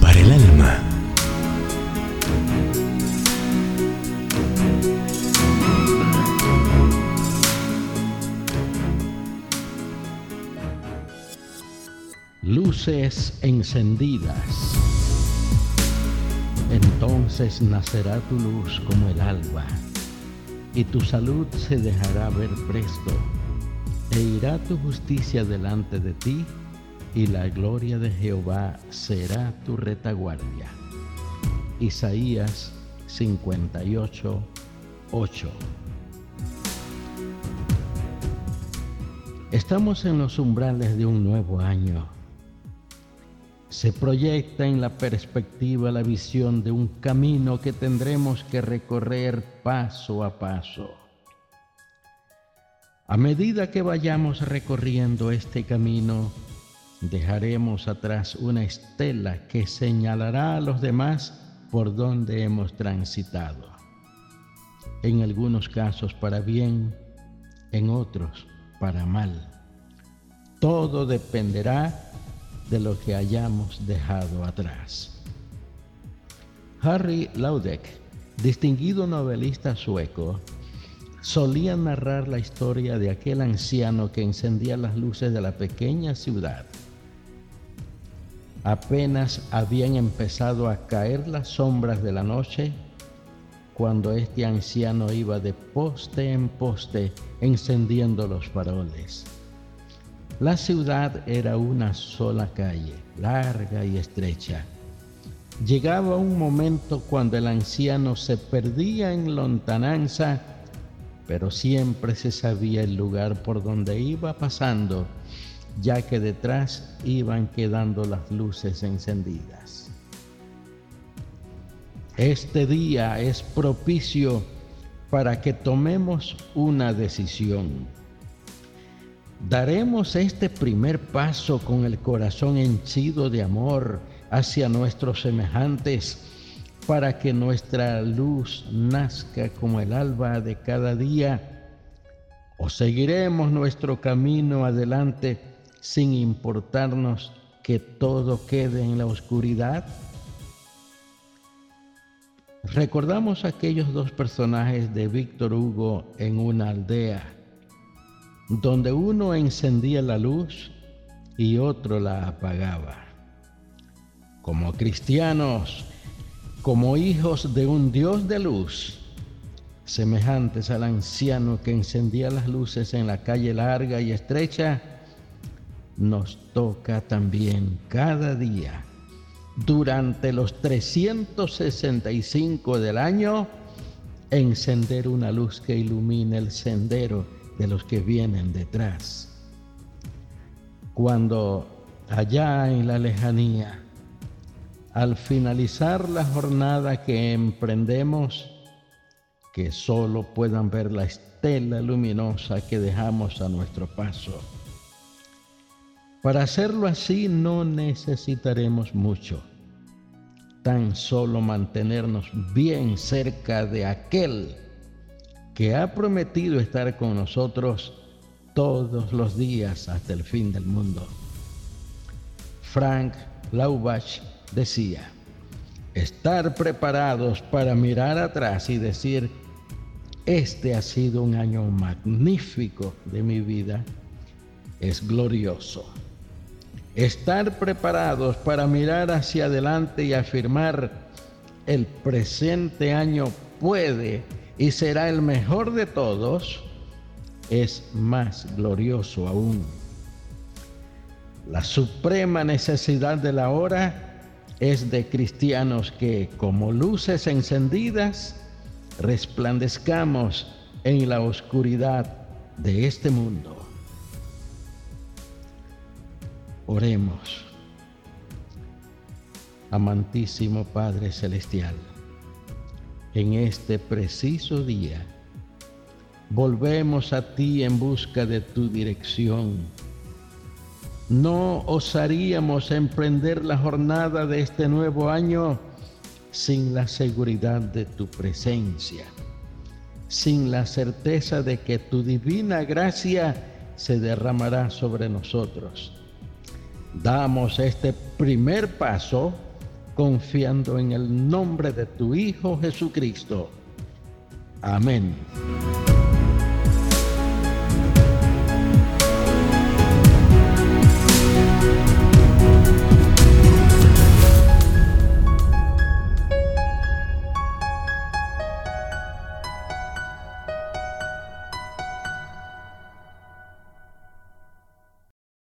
Para el alma. Luces encendidas. Entonces nacerá tu luz como el alba, y tu salud se dejará ver presto, e irá tu justicia delante de ti y la gloria de Jehová será tu retaguardia. Isaías 58, 8. Estamos en los umbrales de un nuevo año. Se proyecta en la perspectiva la visión de un camino que tendremos que recorrer paso a paso. A medida que vayamos recorriendo este camino, dejaremos atrás una estela que señalará a los demás por donde hemos transitado. En algunos casos para bien, en otros para mal. Todo dependerá de lo que hayamos dejado atrás. Harry Laudeck, distinguido novelista sueco, solía narrar la historia de aquel anciano que encendía las luces de la pequeña ciudad Apenas habían empezado a caer las sombras de la noche cuando este anciano iba de poste en poste encendiendo los faroles. La ciudad era una sola calle, larga y estrecha. Llegaba un momento cuando el anciano se perdía en lontananza, pero siempre se sabía el lugar por donde iba pasando ya que detrás iban quedando las luces encendidas. Este día es propicio para que tomemos una decisión. Daremos este primer paso con el corazón henchido de amor hacia nuestros semejantes para que nuestra luz nazca como el alba de cada día o seguiremos nuestro camino adelante sin importarnos que todo quede en la oscuridad? Recordamos aquellos dos personajes de Víctor Hugo en una aldea, donde uno encendía la luz y otro la apagaba. Como cristianos, como hijos de un Dios de luz, semejantes al anciano que encendía las luces en la calle larga y estrecha, nos toca también cada día durante los 365 del año encender una luz que ilumine el sendero de los que vienen detrás. Cuando allá en la lejanía, al finalizar la jornada que emprendemos, que solo puedan ver la estela luminosa que dejamos a nuestro paso para hacerlo así no necesitaremos mucho, tan solo mantenernos bien cerca de aquel que ha prometido estar con nosotros todos los días hasta el fin del mundo. Frank Laubach decía, estar preparados para mirar atrás y decir, este ha sido un año magnífico de mi vida, es glorioso. Estar preparados para mirar hacia adelante y afirmar el presente año puede y será el mejor de todos, es más glorioso aún. La suprema necesidad de la hora es de cristianos que, como luces encendidas, resplandezcamos en la oscuridad de este mundo. Oremos. Amantísimo Padre Celestial, en este preciso día, volvemos a ti en busca de tu dirección. No osaríamos emprender la jornada de este nuevo año sin la seguridad de tu presencia, sin la certeza de que tu divina gracia se derramará sobre nosotros Damos este primer paso confiando en el nombre de tu Hijo Jesucristo. Amén.